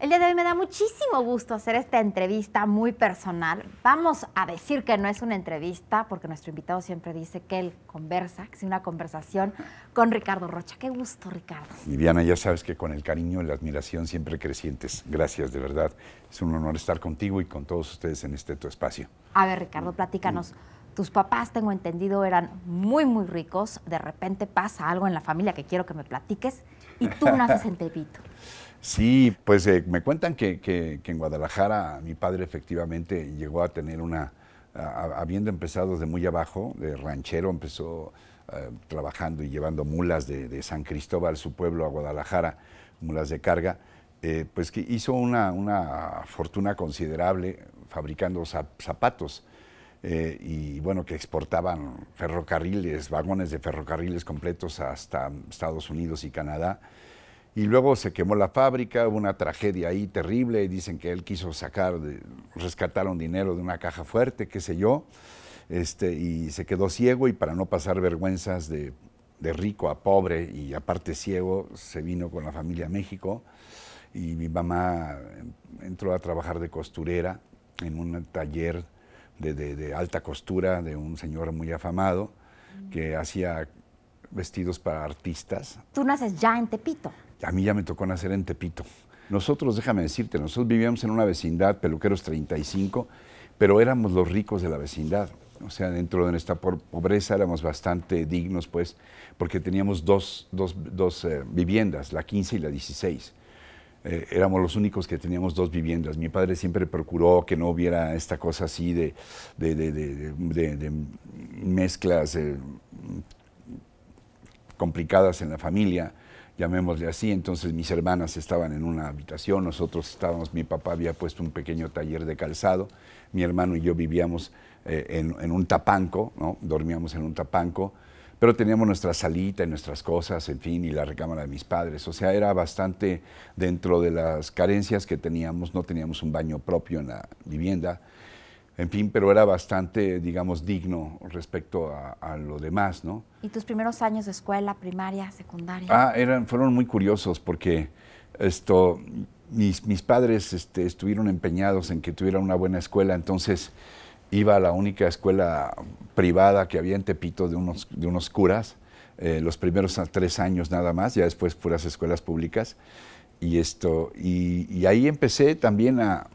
El día de hoy me da muchísimo gusto hacer esta entrevista muy personal. Vamos a decir que no es una entrevista, porque nuestro invitado siempre dice que él conversa, que es una conversación con Ricardo Rocha. Qué gusto, Ricardo. Viviana, ya sabes que con el cariño y la admiración siempre crecientes. Gracias, de verdad. Es un honor estar contigo y con todos ustedes en este tu espacio. A ver, Ricardo, platícanos. Tus papás, tengo entendido, eran muy, muy ricos. De repente pasa algo en la familia que quiero que me platiques y tú naces en Tepito. Sí, pues eh, me cuentan que, en Guadalajara mi padre efectivamente llegó a tener una, habiendo empezado de muy abajo, de ranchero, empezó eh, trabajando y llevando mulas de, San Cristóbal, su pueblo, a Guadalajara, mulas de carga, eh, pues que hizo una, una, fortuna considerable fabricando zapatos. y bueno, que exportaban ferrocarriles, vagones de ferrocarriles completos hasta Estados Unidos y Canadá. Y luego se quemó la fábrica, hubo una tragedia ahí terrible, dicen que él quiso sacar, rescatar un dinero de una caja fuerte, qué sé yo, este, y se quedó ciego y para no pasar vergüenzas de, rico a pobre y aparte ciego, se vino con la familia a México y mi mamá entró a trabajar de costurera en un taller de, de alta costura de un señor muy afamado que hacía vestidos para artistas. Tú naces ya en Tepito. A mí ya me tocó nacer en Tepito. Nosotros, déjame decirte, nosotros vivíamos en una vecindad, Peluqueros 35, pero éramos los ricos de la vecindad. O sea, dentro de nuestra pobreza éramos bastante dignos, pues, porque teníamos dos, eh, viviendas, la 15 y la 16. Eh, éramos los únicos que teníamos dos viviendas. Mi padre siempre procuró que no hubiera esta cosa así de, de mezclas eh, complicadas en la familia llamémosle así. Entonces mis hermanas estaban en una habitación, nosotros estábamos, mi papá había puesto un pequeño taller de calzado, mi hermano y yo vivíamos eh, en, un tapanco, dormíamos en un tapanco, pero teníamos nuestra salita y nuestras cosas, en fin, y la recámara de mis padres. O sea, era bastante dentro de las carencias que teníamos, no teníamos un baño propio en la vivienda en fin, pero era bastante, digamos, digno respecto a, lo demás, ¿no? ¿Y tus primeros años de escuela, primaria, secundaria? Ah, eran, fueron muy curiosos porque esto, mis, mis padres este, estuvieron empeñados en que tuviera una buena escuela, entonces iba a la única escuela privada que había en Tepito de unos, de unos curas, eh, los primeros tres años nada más, ya después puras escuelas públicas. Y, esto, y ahí empecé también a,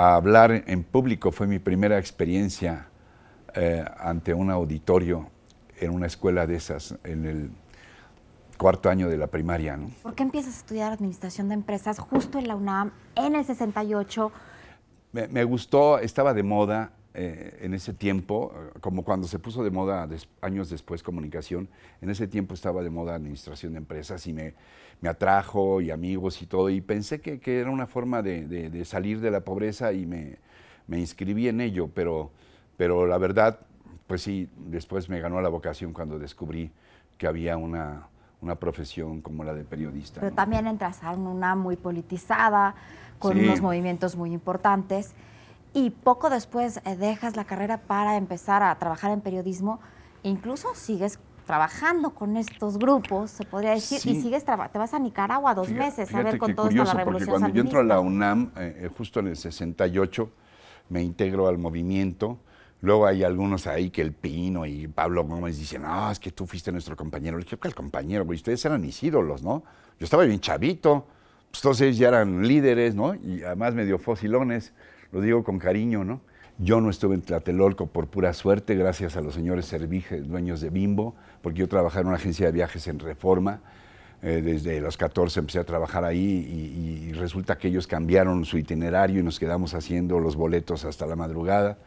a hablar en público fue mi primera experiencia eh, ante un auditorio en una escuela de esas, en el cuarto año de la primaria. ¿no? ¿Por qué empiezas a estudiar administración de empresas justo en la UNAM, en el 68? Me, gustó, estaba de moda eh, en ese tiempo, como cuando se puso de moda años después comunicación, en ese tiempo estaba de moda administración de empresas y me, me atrajo y amigos y todo, y pensé que, era una forma de, salir de la pobreza y me, inscribí en ello, pero, pero la verdad, pues sí, después me ganó la vocación cuando descubrí que había una, profesión como la de periodista. Pero también entras a una muy politizada, con unos movimientos muy importantes, y poco después eh, dejas la carrera para empezar a trabajar en periodismo, incluso sigues trabajando con estos grupos, se podría decir, y sigues te vas a Nicaragua dos meses a ver con todo esto la revolución porque cuando yo entro a la UNAM, eh, eh, justo en el 68, me integro al movimiento. Luego hay algunos ahí que el Pino y Pablo Gómez dicen, no, es que tú fuiste nuestro compañero. Le dije, ¿qué el compañero? Güey, ustedes eran mis ídolos, ¿no? Yo estaba bien chavito, pues entonces ya eran líderes, ¿no? Y además medio fosilones, lo digo con cariño, ¿no? Yo no estuve en Tlatelolco por pura suerte, gracias a los señores Servige, dueños de Bimbo, porque yo trabajaba en una agencia de viajes en Reforma. Eh, desde los 14 empecé a trabajar ahí y, resulta que ellos cambiaron su itinerario y nos quedamos haciendo los boletos hasta la madrugada,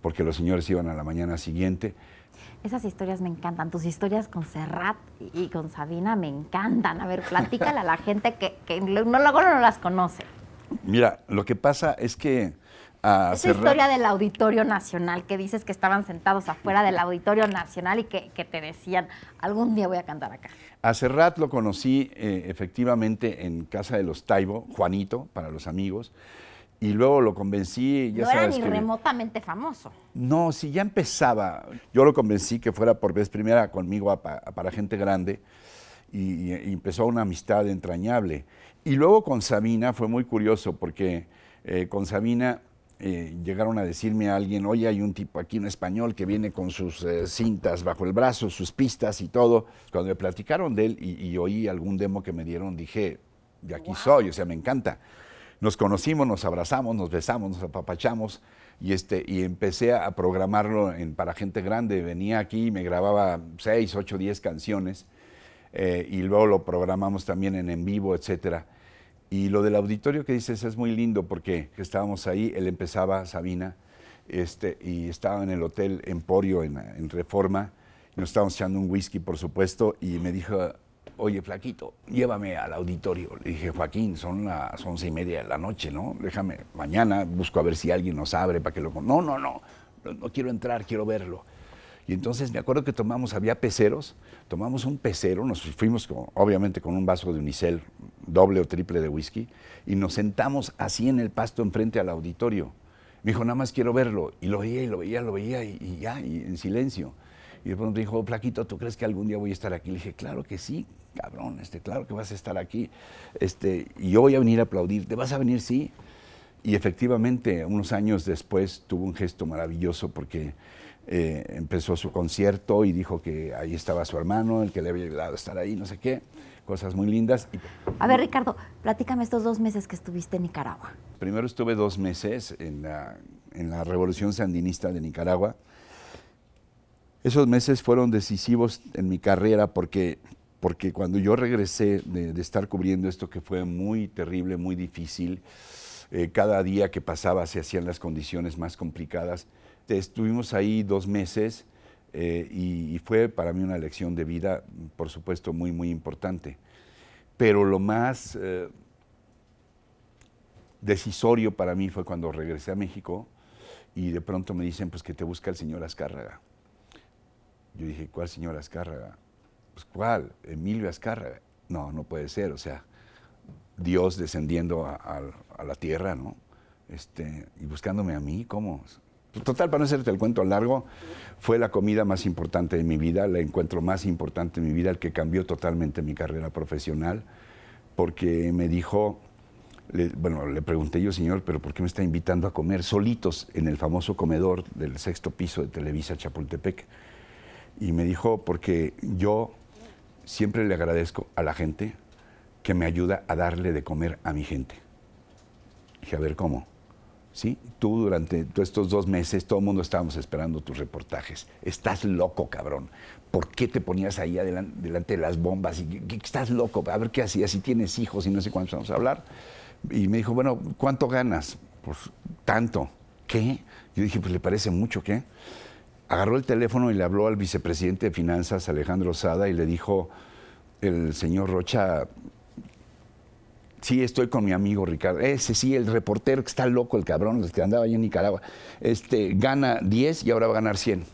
porque los señores iban a la mañana siguiente. Esas historias me encantan. Tus historias con Serrat y con Sabina me encantan. A ver, platícale a la gente que, no las conoce. Mira, lo que pasa es que esa historia del Auditorio Nacional, que dices que estaban sentados afuera del Auditorio Nacional y que, te decían, algún día voy a cantar acá. A Serrat lo conocí eh, efectivamente en casa de los Taibo, Juanito, para los amigos, y luego lo convencí. Ya no era ni remotamente famoso. No, si ya empezaba. Yo lo convencí que fuera por vez primera conmigo para gente grande y, empezó una amistad entrañable. Y luego con Sabina fue muy curioso porque eh, con Sabina eh, llegaron a decirme a alguien, oye, hay un tipo aquí en español que viene con sus eh, cintas bajo el brazo, sus pistas y todo. Cuando me platicaron de él y, oí algún demo que me dieron, dije, de aquí soy, o sea, me encanta. Nos conocimos, nos abrazamos, nos besamos, nos apapachamos y, este, y empecé a programarlo en, para gente grande. Venía aquí y me grababa seis, ocho, diez canciones eh, y luego lo programamos también en en vivo, etcétera. Y lo del auditorio que dices es muy lindo porque estábamos ahí, él empezaba, Sabina, este, y estaba en el Hotel Emporio en, en Reforma, nos estábamos echando un whisky, por supuesto, y me dijo, oye, flaquito, llévame al auditorio. Le dije, Joaquín, son las once y media de la noche, ¿no? Déjame, mañana busco a ver si alguien nos abre para que lo... No, no, no, no quiero entrar, quiero verlo. Y entonces me acuerdo que tomamos, había peceros, tomamos un pecero, nos fuimos obviamente con un vaso de unicel, doble o triple de whisky, y nos sentamos así en el pasto enfrente al auditorio. Me dijo, nada más quiero verlo. Y lo veía y lo veía, lo veía y, ya, y en silencio. Y de pronto dijo, Flaquito, ¿tú crees que algún día voy a estar aquí? Le dije, claro que sí, cabrón, este, claro que vas a estar aquí. Este, y yo voy a venir a aplaudir. ¿Te vas a venir? Sí. Y efectivamente, unos años después tuvo un gesto maravilloso porque eh, empezó su concierto y dijo que ahí estaba su hermano, el que le había ayudado a estar ahí, no sé qué, cosas muy lindas. A ver, Ricardo, platícame estos dos meses que estuviste en Nicaragua. Primero estuve dos meses en la, en la Revolución Sandinista de Nicaragua. Esos meses fueron decisivos en mi carrera porque, porque cuando yo regresé de, estar cubriendo esto que fue muy terrible, muy difícil, eh, cada día que pasaba se hacían las condiciones más complicadas Estuvimos ahí dos meses eh, y, fue para mí una lección de vida, por supuesto, muy, muy importante. Pero lo más eh, decisorio para mí fue cuando regresé a México y de pronto me dicen, pues que te busca el señor Azcárraga. Yo dije, ¿cuál señor Azcárraga? Pues ¿cuál? Emilio Azcárraga. No, no puede ser, o sea, Dios descendiendo a, a la tierra, ¿no? Este, y buscándome a mí, ¿cómo? Total, para no hacerte el cuento largo, fue la comida más importante de mi vida, el encuentro más importante de mi vida, el que cambió totalmente mi carrera profesional, porque me dijo, bueno, le pregunté yo, señor, pero ¿por qué me está invitando a comer solitos en el famoso comedor del sexto piso de Televisa Chapultepec? Y me dijo, porque yo siempre le agradezco a la gente que me ayuda a darle de comer a mi gente. Dije, a ver, ¿cómo? ¿Sí? Tú durante estos dos meses, todo el mundo estábamos esperando tus reportajes. Estás loco, cabrón. ¿Por qué te ponías ahí delante de las bombas? Y, estás loco, a ver qué hacías, si tienes hijos y no sé cuántos vamos a hablar. Y me dijo, bueno, ¿cuánto ganas? Pues tanto. ¿Qué? Yo dije, pues le parece mucho, ¿qué? Agarró el teléfono y le habló al vicepresidente de Finanzas, Alejandro Sada, y le dijo, el señor Rocha Sí, estoy con mi amigo Ricardo. Ese sí, el reportero que está loco, el cabrón, el que andaba ahí en Nicaragua. Este, gana 10 y ahora va a ganar 100.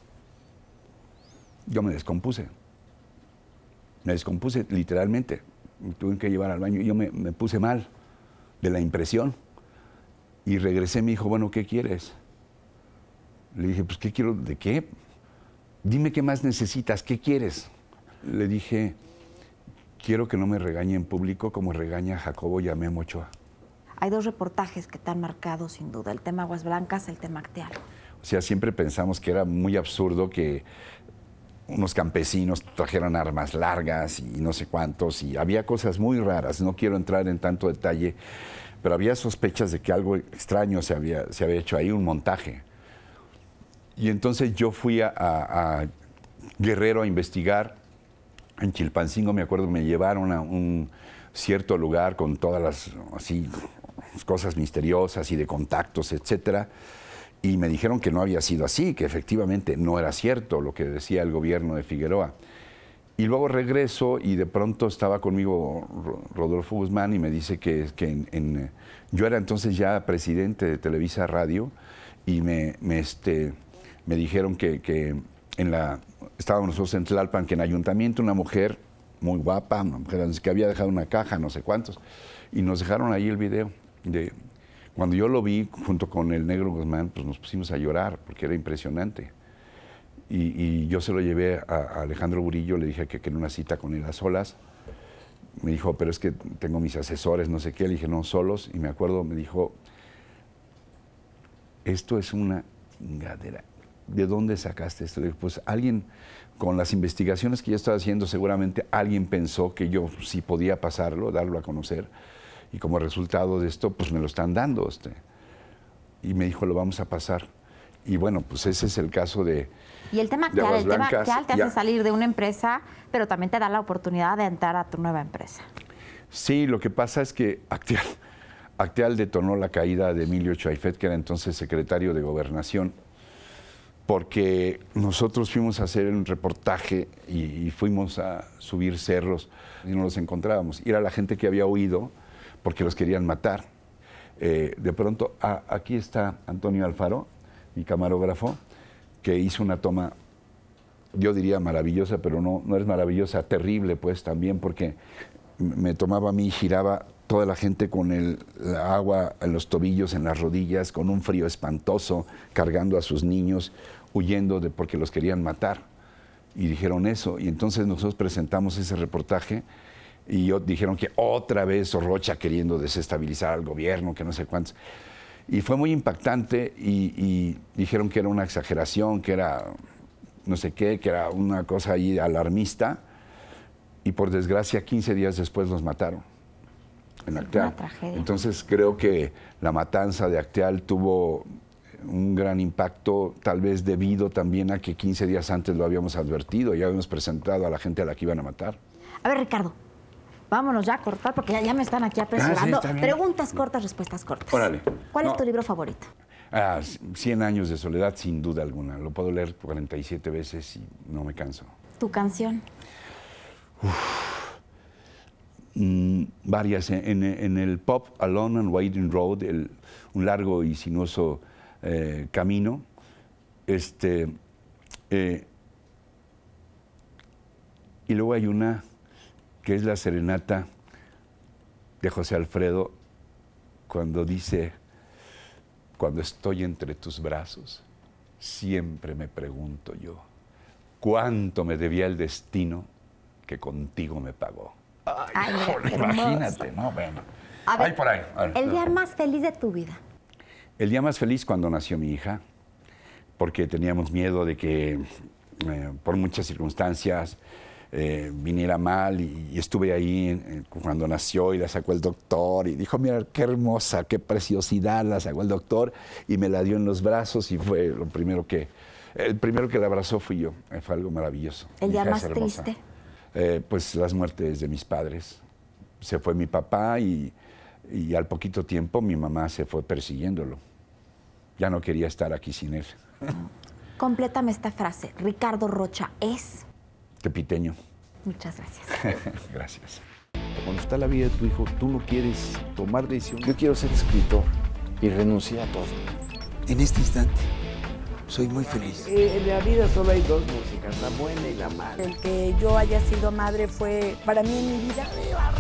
Yo me descompuse. Me descompuse literalmente. Me tuve que llevar al baño. Yo me, me puse mal de la impresión. Y regresé, me dijo, bueno, ¿qué quieres? Le dije, pues, ¿qué quiero? ¿De qué? Dime qué más necesitas, ¿qué quieres? Le dije, quiero que no me regañe en público como regaña Jacobo y a Memo Ochoa. Hay dos reportajes que te han marcado sin duda, el tema Aguas Blancas, el tema Acteal. O sea, siempre pensamos que era muy absurdo que unos campesinos trajeran armas largas y no sé cuántos, y había cosas muy raras, no quiero entrar en tanto detalle, pero había sospechas de que algo extraño se había, se había hecho ahí, un montaje. Y entonces yo fui a, a Guerrero a investigar en Chilpancingo me acuerdo me llevaron a un cierto lugar con todas las así cosas misteriosas y de contactos, etcétera, y me dijeron que no había sido así, que efectivamente no era cierto lo que decía el gobierno de Figueroa. Y luego regreso y de pronto estaba conmigo Rodolfo Guzmán y me dice que, en, yo era entonces ya presidente de Televisa Radio y me, este, me dijeron que, que en la estábamos nosotros en Tlalpan, que en ayuntamiento una mujer muy guapa, una mujer que había dejado una caja, no sé cuántos, y nos dejaron ahí el video. De, cuando yo lo vi junto con el negro Guzmán, pues nos pusimos a llorar porque era impresionante. Y, yo se lo llevé a, Alejandro Burillo, le dije que quería una cita con él a solas, me dijo, pero es que tengo mis asesores, no sé qué. Le dije, no, solos. Y me acuerdo, me dijo, esto es una chingadera. ¿De dónde sacaste esto? Dije, pues alguien, con las investigaciones que yo estaba haciendo, seguramente alguien pensó que yo sí podía pasarlo, darlo a conocer. Y como resultado de esto, pues me lo están dando. Este. Y me dijo, lo vamos a pasar. Y bueno, pues ese es el caso de, y el tema actual, el tema actual te hace salir de una empresa, pero también te da la oportunidad de entrar a tu nueva empresa. Sí, lo que pasa es que Acteal, Acteal detonó la caída de Emilio Chaifet, que era entonces secretario de Gobernación, porque nosotros fuimos a hacer un reportaje y, fuimos a subir cerros y no los encontrábamos. Y era la gente que había huido porque los querían matar. Eh, de pronto, ah, aquí está Antonio Alfaro, mi camarógrafo, que hizo una toma, yo diría maravillosa, pero no, no es maravillosa, terrible pues también, porque me tomaba a mí y giraba toda la gente con el, agua en los tobillos, en las rodillas, con un frío espantoso, cargando a sus niños, huyendo de porque los querían matar. Y dijeron eso. Y entonces nosotros presentamos ese reportaje y dijeron que otra vez Rocha queriendo desestabilizar al gobierno, que no sé cuántos. Y fue muy impactante y, dijeron que era una exageración, que era no sé qué, que era una cosa ahí alarmista. Y por desgracia, 15 días después los mataron en Acteal. Entonces creo que la matanza de Acteal tuvo un gran impacto, tal vez debido también a que 15 días antes lo habíamos advertido y habíamos presentado a la gente a la que iban a matar. A ver, Ricardo, Vámonos ya a cortar porque ya, me están aquí ah, apresurando. Preguntas cortas, respuestas cortas. Órale. ¿Cuál es tu libro favorito? Ah, Cien años de soledad, sin duda alguna. Lo puedo leer 47 veces y no me canso. ¿Tu canción? Mm, varias. En, el pop Alone and Waiting Road, el, un largo y sinuoso eh, camino, este, eh, y luego hay una que es la serenata de José Alfredo cuando dice, cuando estoy entre tus brazos, siempre me pregunto yo, ¿cuánto me debía el destino que contigo me pagó? Ay, imagínate, ¿no? Bueno. por ahí. el día más feliz de tu vida. El día más feliz cuando nació mi hija, porque teníamos miedo de que eh, por muchas circunstancias eh, viniera mal y, estuve ahí cuando nació y la sacó el doctor y dijo, mira, qué hermosa, qué preciosidad, la sacó el doctor y me la dio en los brazos y fue lo primero que, el primero que la abrazó fui yo, eh, fue algo maravilloso. ¿El día más triste? Eh, pues las muertes de mis padres. Se fue mi papá y, y al poquito tiempo mi mamá se fue persiguiéndolo. Ya no quería estar aquí sin él. Complétame esta frase. Ricardo Rocha es tepiteño. Muchas gracias. gracias. Cuando está la vida de tu hijo, tú no quieres tomar decisiones. Yo quiero ser escritor y renunciar a todo. En este instante, soy muy feliz. Eh, en la vida solo hay dos músicas, la buena y la mala. El que yo haya sido madre fue para mí en mi vida. ¡Viva